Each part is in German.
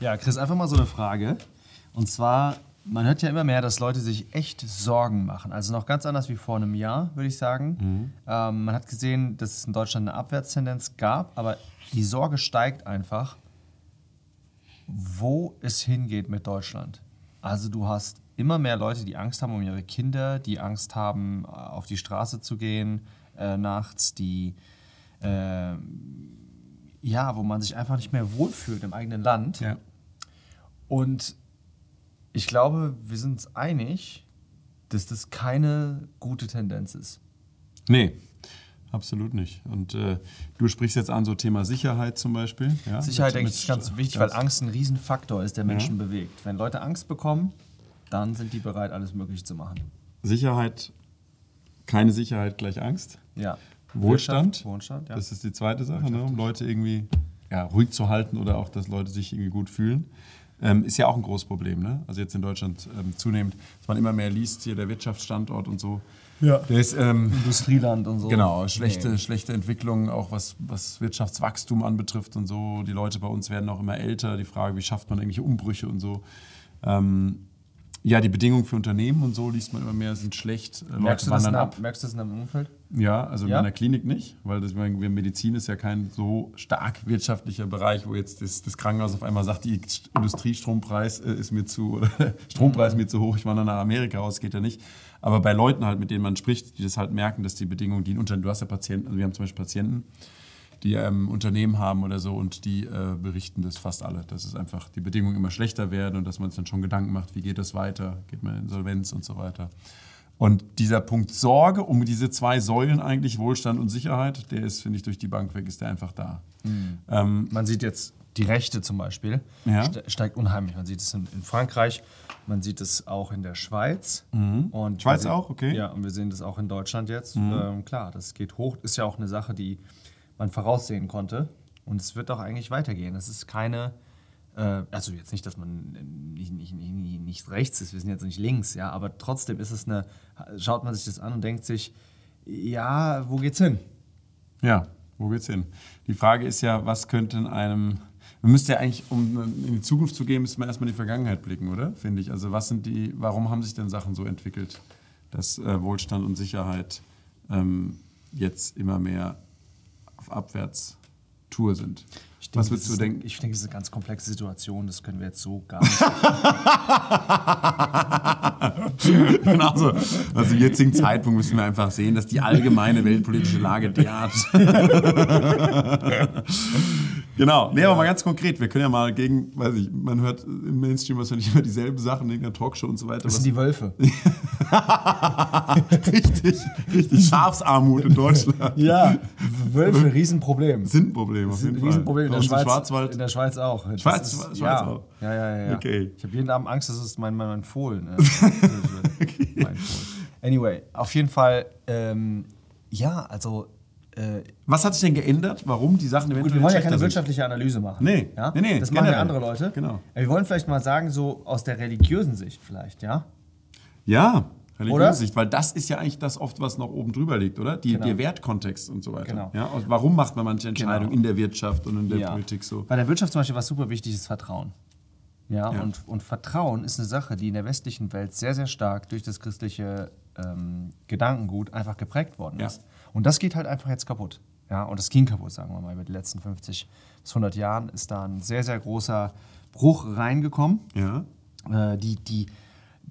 Ja, Chris, einfach mal so eine Frage. Und zwar, man hört ja immer mehr, dass Leute sich echt Sorgen machen. Also noch ganz anders wie vor einem Jahr, würde ich sagen. Ähm, man hat gesehen, dass es in Deutschland eine Abwärtstendenz gab, aber die Sorge steigt einfach, wo es hingeht mit Deutschland. Also du hast immer mehr Leute, die Angst haben um ihre Kinder, die Angst haben, äh, auf die Straße zu gehen äh, nachts, die äh, ja, wo man sich einfach nicht mehr wohlfühlt im eigenen Land. Ja. Und ich glaube, wir sind uns einig, dass das keine gute Tendenz ist. Nee, absolut nicht. Und äh, du sprichst jetzt an so Thema Sicherheit zum Beispiel. Ja? Sicherheit, denke ich, ist ganz wichtig, weil Angst ein Riesenfaktor ist, der Menschen bewegt. Wenn Leute Angst bekommen, dann sind die bereit, alles Mögliche zu machen. Sicherheit, keine Sicherheit gleich Angst. Ja. Wohlstand. Wohlstand, ja. Das ist die zweite Sache, ne? um Leute irgendwie ja, ruhig zu halten oder auch, dass Leute sich irgendwie gut fühlen. Ähm, ist ja auch ein großes Problem. Ne? Also jetzt in Deutschland ähm, zunehmend, dass man immer mehr liest, hier der Wirtschaftsstandort und so. Ja. Der ist, ähm, Industrieland und so. Genau, schlechte, Nee. schlechte Entwicklung, auch was, was Wirtschaftswachstum anbetrifft und so. Die Leute bei uns werden auch immer älter. Die Frage, wie schafft man irgendwelche Umbrüche und so. Ähm, ja, die Bedingungen für Unternehmen und so liest man immer mehr, sind schlecht. Äh, Merkst du, Leute das in, wandern ab? merkst du das in deinem Umfeld? Ja, also Ja? in der Klinik nicht, weil das, meine, Medizin ist ja kein so stark wirtschaftlicher Bereich, wo jetzt das, das Krankenhaus auf einmal sagt, die Industriestrompreis äh, ist mir zu, oder Strompreis ist mir zu hoch, ich wandere nach Amerika raus, geht ja nicht. Aber bei Leuten halt, mit denen man spricht, die das halt merken, dass die Bedingungen, die in Unternehmen, du hast ja Patienten, also wir haben zum Beispiel Patienten, die ähm, Unternehmen haben oder so und die äh, berichten das fast alle, dass es einfach die Bedingungen immer schlechter werden und dass man sich dann schon Gedanken macht, wie geht das weiter, geht man in Insolvenz und so weiter. Und dieser Punkt Sorge um diese zwei Säulen eigentlich, Wohlstand und Sicherheit, der ist, finde ich, durch die Bank weg, ist der einfach da. Ähm, Man sieht jetzt die Rechte zum Beispiel, Ja. ste- steigt unheimlich. Man sieht es in, in Frankreich, man sieht es auch in der Schweiz. Und Schweiz sehen- auch, okay. Ja, und wir sehen das auch in Deutschland jetzt. Ähm, klar, das geht hoch. Ist ja auch eine Sache, die man voraussehen konnte. Und es wird auch eigentlich weitergehen. Es ist keine, äh, also jetzt nicht, dass man äh, nicht, nicht, nicht, nicht rechts ist, wir sind jetzt nicht links, ja, aber trotzdem ist es eine, schaut man sich das an und denkt sich, ja, wo geht's hin? ja, wo geht's hin? Die Frage ist ja, was könnte in einem. Man müsste ja eigentlich, um in die Zukunft zu gehen, müsste man erstmal in die Vergangenheit blicken, oder? Finde ich. Also, was sind die, warum haben sich denn Sachen so entwickelt, dass äh, Wohlstand und Sicherheit ähm, jetzt immer mehr auf Abwärtstour sind? Ich was denke, würdest das du ist- denken? Ich denke, es ist eine ganz komplexe Situation, das können wir jetzt so gar nicht. Genau so. Also zum jetzigen Zeitpunkt müssen wir einfach sehen, dass die allgemeine weltpolitische Lage derart. genau. Nee, aber mal ganz konkret. Wir können ja mal gegen, weiß ich, man hört im Mainstream wahrscheinlich immer dieselben Sachen in der Talkshow und so weiter. Das Was, sind die Wölfe. richtig, richtig Schafsarmut in Deutschland. Ja, Wölfe, Riesenproblem. Sind ein Problem, auf ist ein jeden Fall. Riesenproblem in der Schweiz. Schwarzwald. In der Schweiz auch. Das Schweiz- ist, Schweiz ja. auch. Ja, ja, ja. ja. Okay. Ich habe jeden Abend Angst, das ist mein, mein, mein Fohlen. äh, mein Fohlen. Anyway, auf jeden Fall, ähm, ja, also. Äh, Was hat sich denn geändert? Warum die Sachen Gut, eventuell wir wollen ja keine sind? wirtschaftliche Analyse machen. Nee. Ja? Nee, nee, das machen ja andere Leute. Genau. Ja, Wir wollen vielleicht mal sagen, so aus der religiösen Sicht vielleicht, ja? Ja, religiöse Oder? Sicht, weil das ist ja eigentlich das oft, was noch oben drüber liegt, oder? Die, Genau. Der Wertkontext und so weiter. Genau. Ja, warum macht man manche Entscheidungen Genau. in der Wirtschaft und in der Ja. Politik so? Bei der Wirtschaft zum Beispiel, was super wichtig ist, Vertrauen. Ja, Ja. Und, und Vertrauen ist eine Sache, die in der westlichen Welt sehr, sehr stark durch das christliche ähm, Gedankengut einfach geprägt worden Ja. Und das geht halt einfach jetzt kaputt. Ja, und das ging kaputt, sagen wir mal. Über die letzten 50 bis 100 Jahren ist da ein sehr, sehr großer Bruch reingekommen. Ja. Äh, die, die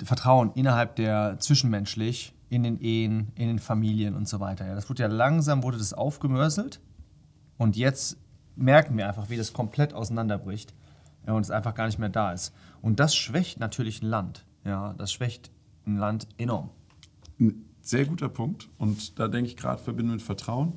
Vertrauen innerhalb der zwischenmenschlich, in den Ehen, in den Familien und so weiter. Ja, das wurde ja langsam, wurde das aufgemörselt und jetzt merken wir einfach, wie das komplett auseinanderbricht ja, und es einfach gar nicht mehr da ist. Und das schwächt natürlich ein Land. Ja, das schwächt ein Land enorm. Sehr guter Punkt. Und da denke ich gerade, verbinden mit Vertrauen.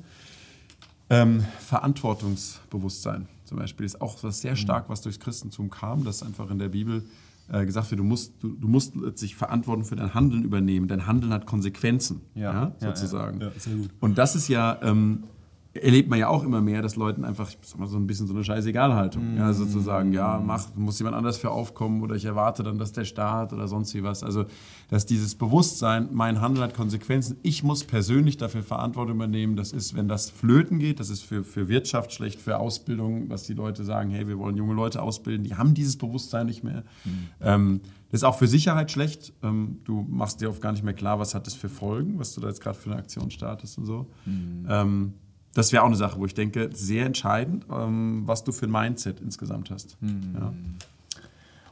Ähm, Verantwortungsbewusstsein zum Beispiel ist auch was Mhm. sehr stark, was durchs Christentum kam, dass einfach in der Bibel äh, gesagt wird, du musst, du, du musst letztlich Verantwortung für dein Handeln übernehmen. Dein Handeln hat Konsequenzen, Ja, ja, sozusagen. ja, ja. Und das ist ja ähm, erlebt man ja auch immer mehr, dass Leuten einfach, ich sag mal, so ein bisschen so eine Scheißegalhaltung. Mm. Ja, sozusagen, ja, mach, muss jemand anders für aufkommen oder ich erwarte dann, dass der Staat oder sonst wie was. Also, dass dieses Bewusstsein, mein Handel hat Konsequenzen, ich muss persönlich dafür Verantwortung übernehmen. Das ist, wenn das flöten geht, das ist für, für Wirtschaft schlecht, für Ausbildung, was die Leute sagen, hey, wir wollen junge Leute ausbilden, die haben dieses Bewusstsein nicht mehr. Mm. Ähm, das ist auch für Sicherheit schlecht. Ähm, du machst dir oft gar nicht mehr klar, was hat das für Folgen, was du da jetzt gerade für eine Aktion startest und so. Mm. Ähm, das wäre auch eine Sache, wo ich denke, sehr entscheidend, ähm, was du für ein Mindset insgesamt hast. Mhm. Ja.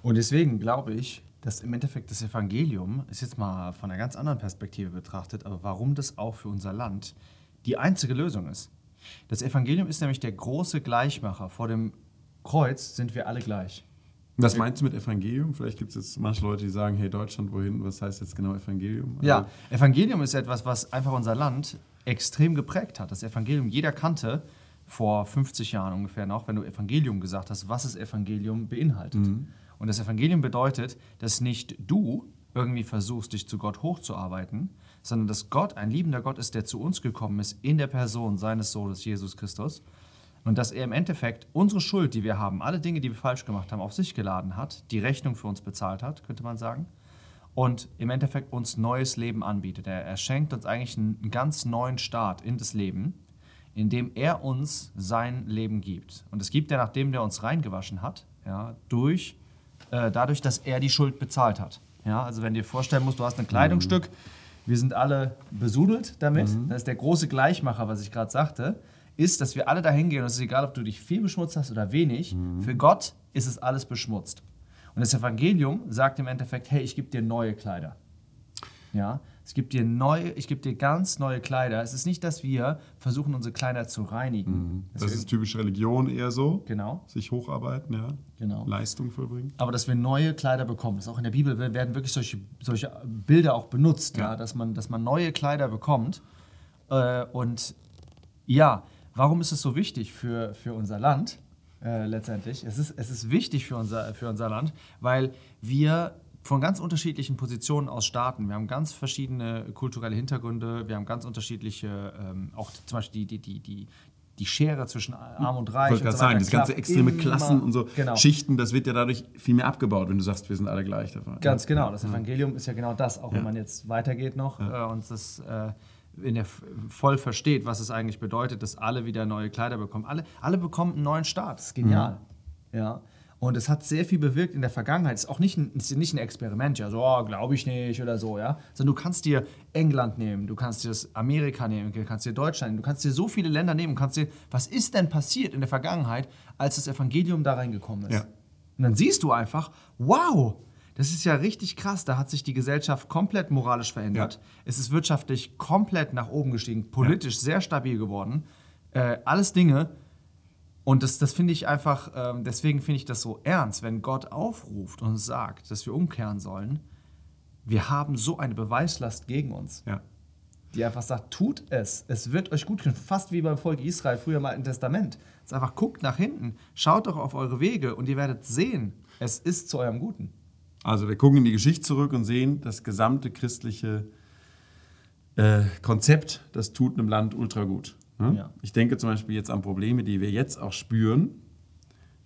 Und deswegen glaube ich, dass im Endeffekt das Evangelium, ist jetzt mal von einer ganz anderen Perspektive betrachtet, aber warum das auch für unser Land die einzige Lösung ist. Das Evangelium ist nämlich der große Gleichmacher. Vor dem Kreuz sind wir alle gleich. Was meinst du mit Evangelium? Vielleicht gibt es jetzt manche Leute, die sagen, hey Deutschland, wohin? Was heißt jetzt genau Evangelium? Also ja, Evangelium ist etwas, was einfach unser Land extrem geprägt hat. Das Evangelium, jeder kannte vor 50 Jahren ungefähr noch, wenn du Evangelium gesagt hast, was das Evangelium beinhaltet. Mhm. Und das Evangelium bedeutet, dass nicht du irgendwie versuchst, dich zu Gott hochzuarbeiten, sondern dass Gott ein liebender Gott ist, der zu uns gekommen ist in der Person seines Sohnes Jesus Christus. Und dass er im Endeffekt unsere Schuld, die wir haben, alle Dinge, die wir falsch gemacht haben, auf sich geladen hat, die Rechnung für uns bezahlt hat, könnte man sagen und im Endeffekt uns neues Leben anbietet. Er, er schenkt uns eigentlich einen ganz neuen Start in das Leben, indem er uns sein Leben gibt. Und es gibt er, nachdem er uns reingewaschen hat, ja, durch, äh, dadurch, dass er die Schuld bezahlt hat. Ja, also wenn du dir vorstellen musst, du hast ein Kleidungsstück, mhm. wir sind alle besudelt damit, mhm. das ist der große Gleichmacher, was ich gerade sagte, ist, dass wir alle dahin gehen und es ist egal, ob du dich viel beschmutzt hast oder wenig, mhm. für Gott ist es alles beschmutzt. Und das Evangelium sagt im Endeffekt, hey, ich gebe dir neue Kleider. Ja, es gibt dir neue, ich gebe dir ganz neue Kleider. Es ist nicht, dass wir versuchen, unsere Kleider zu reinigen. Mhm. Das, ist typisch Religion eher so. Genau. Sich hocharbeiten, ja. Genau. Leistung vollbringen. Aber dass wir neue Kleider bekommen. Das ist auch in der Bibel werden wirklich solche, solche Bilder auch benutzt, ja. ja dass, man, dass man neue Kleider bekommt. Äh, und ja, warum ist es so wichtig für, für unser Land? Äh, letztendlich. Es ist, es ist wichtig für unser, für unser Land, weil wir von ganz unterschiedlichen Positionen aus starten. Wir haben ganz verschiedene kulturelle Hintergründe, wir haben ganz unterschiedliche, ähm, auch zum Beispiel die, die, die, die, die Schere zwischen Arm und Reich. Ich wollte gerade so sagen, das ganze extreme Klassen und so genau. Schichten, das wird ja dadurch viel mehr abgebaut, wenn du sagst, wir sind alle gleich. Ganz genau, das Evangelium ist ja genau das, auch ja. wenn man jetzt weitergeht noch ja. äh, und das äh, wenn er voll versteht, was es eigentlich bedeutet, dass alle wieder neue Kleider bekommen. Alle, alle bekommen einen neuen Start. Das ist genial. Mhm. Ja. Und es hat sehr viel bewirkt in der Vergangenheit. Es ist auch nicht ein, ist nicht ein Experiment, ja, so, oh, glaube ich nicht oder so, ja. Sondern du kannst dir England nehmen, du kannst dir das Amerika nehmen, du kannst dir Deutschland nehmen, du kannst dir so viele Länder nehmen und kannst dir, was ist denn passiert in der Vergangenheit, als das Evangelium da reingekommen ist? Ja. Und dann siehst du einfach, wow, das ist ja richtig krass. Da hat sich die Gesellschaft komplett moralisch verändert. Ja. Es ist wirtschaftlich komplett nach oben gestiegen, politisch ja. sehr stabil geworden. Äh, alles Dinge. Und das, das finde ich einfach, äh, deswegen finde ich das so ernst, wenn Gott aufruft und sagt, dass wir umkehren sollen. Wir haben so eine Beweislast gegen uns. Ja. Die einfach sagt, tut es, es wird euch gut tun. Fast wie beim Volk Israel früher im Alten Testament. Es einfach guckt nach hinten, schaut doch auf eure Wege und ihr werdet sehen, es ist zu eurem Guten. Also wir gucken in die Geschichte zurück und sehen, das gesamte christliche äh, Konzept, das tut einem Land ultra gut. Ne? Ja. Ich denke zum Beispiel jetzt an Probleme, die wir jetzt auch spüren,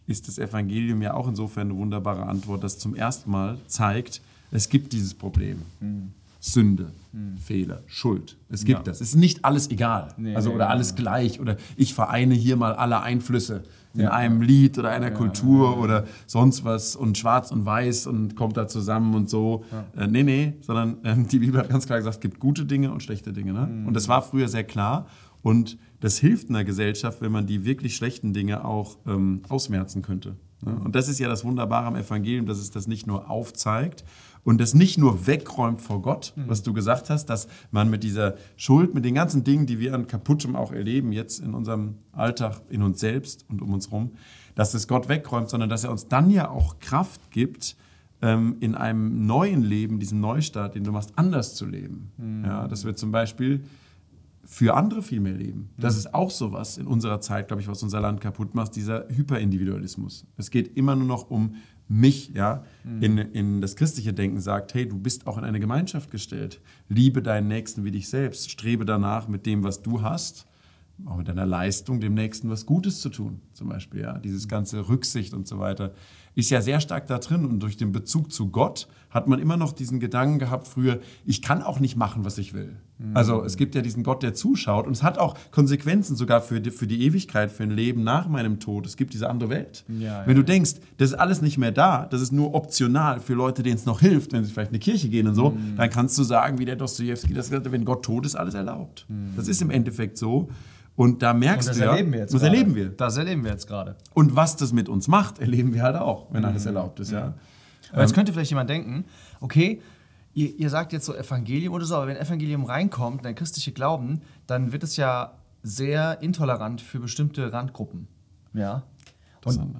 ist das Evangelium ja auch insofern eine wunderbare Antwort, das zum ersten Mal zeigt, es gibt dieses Problem. Mhm. Sünde, hm. Fehler, Schuld. Es gibt ja. das. Es ist nicht alles egal. Nee, also oder alles gleich. Oder ich vereine hier mal alle Einflüsse in ja. einem Lied oder einer ja, Kultur oder sonst was und schwarz und weiß und kommt da zusammen und so. Äh, nee, nee, sondern äh, die Bibel hat ganz klar gesagt, es gibt gute Dinge und schlechte Dinge. Ne? Mhm. Und das war früher sehr klar. Und das hilft einer Gesellschaft, wenn man die wirklich schlechten Dinge auch ähm, ausmerzen könnte. Ne? Und das ist ja das Wunderbare am Evangelium, dass es das nicht nur aufzeigt und das nicht nur wegräumt vor Gott, mhm. was du gesagt hast, dass man mit dieser Schuld, mit den ganzen Dingen, die wir an Kaputtem auch erleben, jetzt in unserem Alltag, in uns selbst und um uns herum, dass es Gott wegräumt, sondern dass er uns dann ja auch Kraft gibt, ähm, in einem neuen Leben, diesem Neustart, den du machst, anders zu leben. Mhm. Ja, dass wir zum Beispiel für andere viel mehr leben. Das ist auch sowas in unserer Zeit, glaube ich, was unser Land kaputt macht, dieser Hyperindividualismus. Es geht immer nur noch um mich, ja, mhm. in, in das christliche Denken sagt, hey, du bist auch in eine Gemeinschaft gestellt. Liebe deinen Nächsten wie dich selbst. Strebe danach mit dem, was du hast, auch mit deiner Leistung dem Nächsten was Gutes zu tun, zum Beispiel. Ja? Dieses ganze Rücksicht und so weiter ist ja sehr stark da drin. Und durch den Bezug zu Gott hat man immer noch diesen Gedanken gehabt früher, ich kann auch nicht machen, was ich will. Mhm. Also es gibt ja diesen Gott, der zuschaut und es hat auch Konsequenzen sogar für die, für die Ewigkeit, für ein Leben nach meinem Tod. Es gibt diese andere Welt. Ja, wenn ja. du denkst, das ist alles nicht mehr da, das ist nur optional für Leute, denen es noch hilft, wenn sie vielleicht in die Kirche gehen und so, mhm. dann kannst du sagen, wie der Dostoevsky das gesagt hat, wenn Gott tot ist, alles erlaubt. Mhm. Das ist im Endeffekt so. Und da merkst und das du erleben wir jetzt das gerade. erleben wir. Das erleben wir jetzt gerade. Und was das mit uns macht, erleben wir halt auch, wenn mhm. alles erlaubt ist. Ja. Aber jetzt könnte vielleicht jemand denken, okay, ihr, ihr sagt jetzt so Evangelium oder so, aber wenn Evangelium reinkommt, der christliche Glauben, dann wird es ja sehr intolerant für bestimmte Randgruppen. Ja. Und,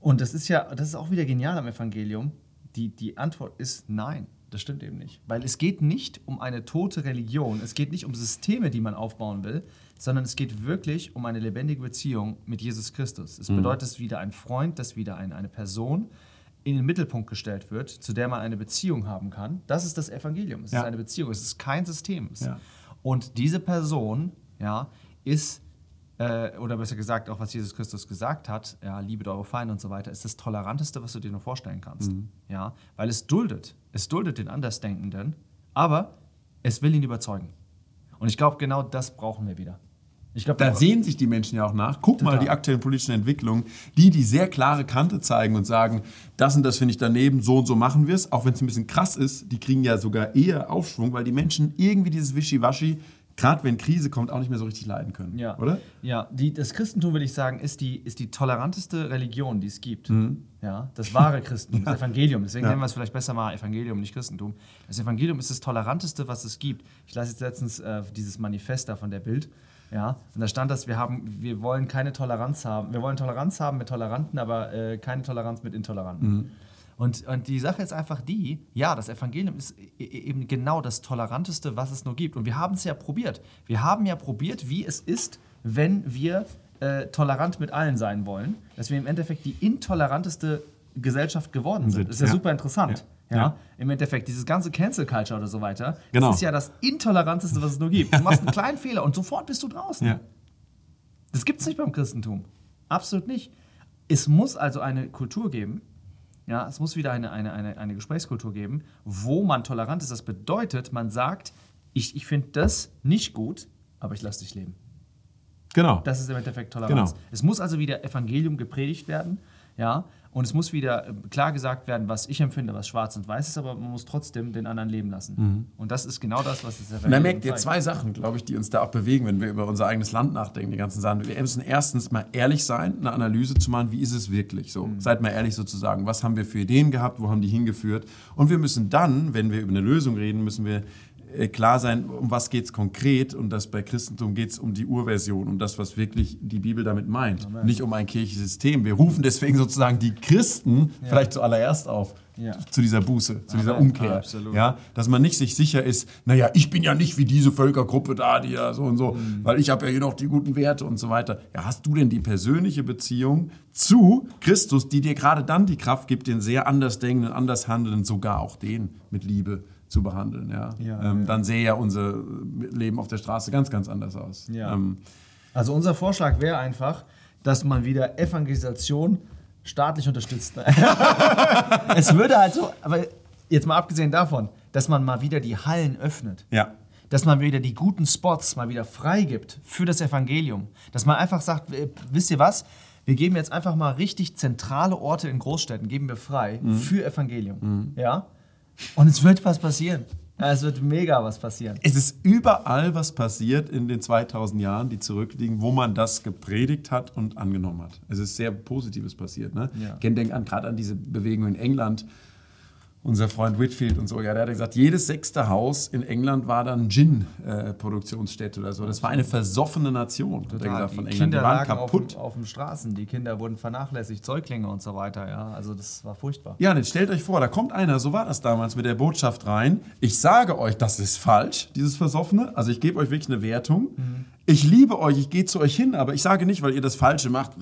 und das ist ja, das ist auch wieder genial am Evangelium. Die, die Antwort ist nein. Das stimmt eben nicht. Weil es geht nicht um eine tote Religion, es geht nicht um Systeme, die man aufbauen will, sondern es geht wirklich um eine lebendige Beziehung mit Jesus Christus. Es mhm. bedeutet, dass wieder ein Freund, dass wieder ein, eine Person in den Mittelpunkt gestellt wird, zu der man eine Beziehung haben kann. Das ist das Evangelium. Es ja. ist eine Beziehung, es ist kein System. Ja. Und diese Person ja, ist, äh, oder besser gesagt, auch was Jesus Christus gesagt hat, ja, liebet eure Feinde und so weiter, ist das Toleranteste, was du dir nur vorstellen kannst. Mhm. Ja, weil es duldet. Es duldet den Andersdenkenden, aber es will ihn überzeugen. Und ich glaube, genau das brauchen wir wieder. Ich glaube, da sehen sich die Menschen ja auch nach. Guck total. mal die aktuellen politischen Entwicklungen, die die sehr klare Kante zeigen und sagen, das und das finde ich daneben, so und so machen wir es. Auch wenn es ein bisschen krass ist, die kriegen ja sogar eher Aufschwung, weil die Menschen irgendwie dieses Wischiwaschi, gerade wenn Krise kommt, auch nicht mehr so richtig leiden können. Ja. Oder? Ja, die, das Christentum, würde ich sagen, ist die, ist die toleranteste Religion, die es gibt. Mhm. Ja, das wahre Christentum, das Evangelium. Deswegen ja. nennen wir es vielleicht besser mal Evangelium, nicht Christentum. Das Evangelium ist das toleranteste, was es gibt. Ich lasse jetzt letztens äh, dieses Manifest da von der Bild. Ja, und da stand das, wir, haben, wir wollen keine Toleranz haben. Wir wollen Toleranz haben mit Toleranten, aber äh, keine Toleranz mit Intoleranten. Mhm. Und, und die Sache ist einfach die, ja, das Evangelium ist e, e, eben genau das Toleranteste, was es nur gibt. Und wir haben es ja probiert. Wir haben ja probiert, wie es ist, wenn wir äh, tolerant mit allen sein wollen, dass wir im Endeffekt die intoleranteste Gesellschaft geworden sind. Das ist ja, ja. super interessant. Ja. Ja, ja, im Endeffekt, dieses ganze Cancel Culture oder so weiter, genau. das ist ja das Intoleranteste, was es nur gibt. Du machst einen kleinen Fehler und sofort bist du draußen. Ja. Das gibt es nicht beim Christentum. Absolut nicht. Es muss also eine Kultur geben, ja, es muss wieder eine, eine, eine, eine Gesprächskultur geben, wo man tolerant ist. Das bedeutet, man sagt, ich, ich finde das nicht gut, aber ich lasse dich leben. Genau. Das ist im Endeffekt Toleranz. Genau. Es muss also wieder Evangelium gepredigt werden, ja, und es muss wieder äh, klar gesagt werden, was ich empfinde, was schwarz und weiß ist, aber man muss trotzdem den anderen leben lassen. Mhm. Und das ist genau das, was es erfährt. Da merkt ihr zwei Sachen, glaube ich, die uns da auch bewegen, wenn wir über unser eigenes Land nachdenken, die ganzen Sachen. Wir müssen erstens mal ehrlich sein, eine Analyse zu machen, wie ist es wirklich so. Mhm. Seid mal ehrlich sozusagen, was haben wir für Ideen gehabt, wo haben die hingeführt. Und wir müssen dann, wenn wir über eine Lösung reden, müssen wir klar sein, um was geht es konkret und das bei Christentum geht es um die Urversion, um das, was wirklich die Bibel damit meint, Amen. nicht um ein kirchliches System. Wir rufen deswegen sozusagen die Christen ja. vielleicht zuallererst auf. Ja. zu dieser Buße, zu dieser Umkehr. Absolut. Ja, dass man nicht sich sicher ist, naja, ich bin ja nicht wie diese Völkergruppe da, die ja so und so, mhm. weil ich habe ja hier noch die guten Werte und so weiter. Ja, hast du denn die persönliche Beziehung zu Christus, die dir gerade dann die Kraft gibt, den sehr anders denkenden, anders handelnden, sogar auch den mit Liebe zu behandeln. Ja. ja, ähm. Dann sähe ja unser Leben auf der Straße ganz, ganz anders aus. Ja. Ähm, also unser Vorschlag wäre einfach, dass man wieder Evangelisation staatlich unterstützt. es würde halt so, aber jetzt mal abgesehen davon, dass man mal wieder die Hallen öffnet. Ja. Dass man wieder die guten Spots mal wieder freigibt für das Evangelium. Dass man einfach sagt, wisst ihr was? Wir geben jetzt einfach mal richtig zentrale Orte in Großstädten, geben wir frei mhm. für Evangelium. Mhm. Ja? Und es wird was passieren. Es wird mega was passieren. Es ist überall was passiert in den 2000 Jahren, die zurückliegen, wo man das gepredigt hat und angenommen hat. Es ist sehr Positives passiert. Ne? Ja. Ich denke gerade an diese Bewegung in England, unser Freund Whitfield und so, ja, der hat gesagt, jedes sechste Haus in England war dann Gin-Produktionsstätte oder so. Das war eine versoffene Nation, hat er gesagt, von die England. Kinder die waren kaputt. Auf, auf den Straßen, die Kinder wurden vernachlässigt, Säuglinge und so weiter, ja. Also das war furchtbar. Ja, jetzt stellt euch vor, da kommt einer, so war das damals mit der Botschaft rein. Ich sage euch, das ist falsch, dieses Versoffene. Also ich gebe euch wirklich eine Wertung. Mhm ich liebe euch, ich gehe zu euch hin, aber ich sage nicht, weil ihr das Falsche macht,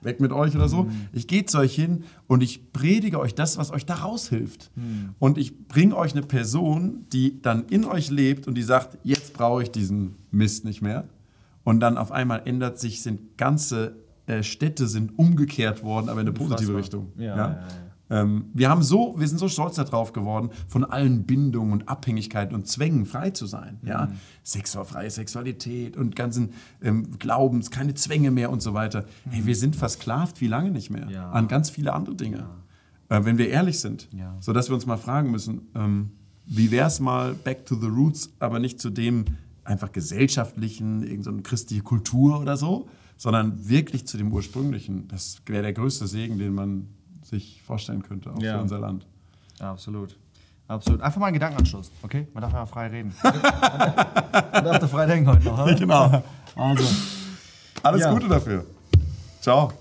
weg mit euch oder so. Mhm. Ich gehe zu euch hin und ich predige euch das, was euch da raushilft. Mhm. Und ich bringe euch eine Person, die dann in euch lebt und die sagt, jetzt brauche ich diesen Mist nicht mehr. Und dann auf einmal ändert sich, sind ganze äh, Städte sind umgekehrt worden, aber in eine positive. Richtung. Ja, ja, ja. Ähm, wir, haben so, wir sind so stolz darauf geworden, von allen Bindungen und Abhängigkeiten und Zwängen frei zu sein. Ja? Mhm. Sexual, freie Sexualität und ganzen ähm, Glaubens, keine Zwänge mehr und so weiter. Hey, wir sind versklavt wie lange nicht mehr Mhm. Ja. an ganz viele andere Dinge. Äh, wenn wir ehrlich sind. Ja. Sodass wir uns mal fragen müssen, ähm, wie wäre es mal back to the roots, aber nicht zu dem einfach gesellschaftlichen, irgendeine so christliche Kultur oder so, sondern wirklich zu dem ursprünglichen. Das wäre der größte Segen, den man sich vorstellen könnte, auch Ja. für unser Land. Ja, absolut. Absolut. Einfach mal einen Gedankenanschluss, okay? Man darf ja frei reden. man darf da frei denken heute noch, oder? Genau. Also. Alles Ja. Gute dafür. Ciao.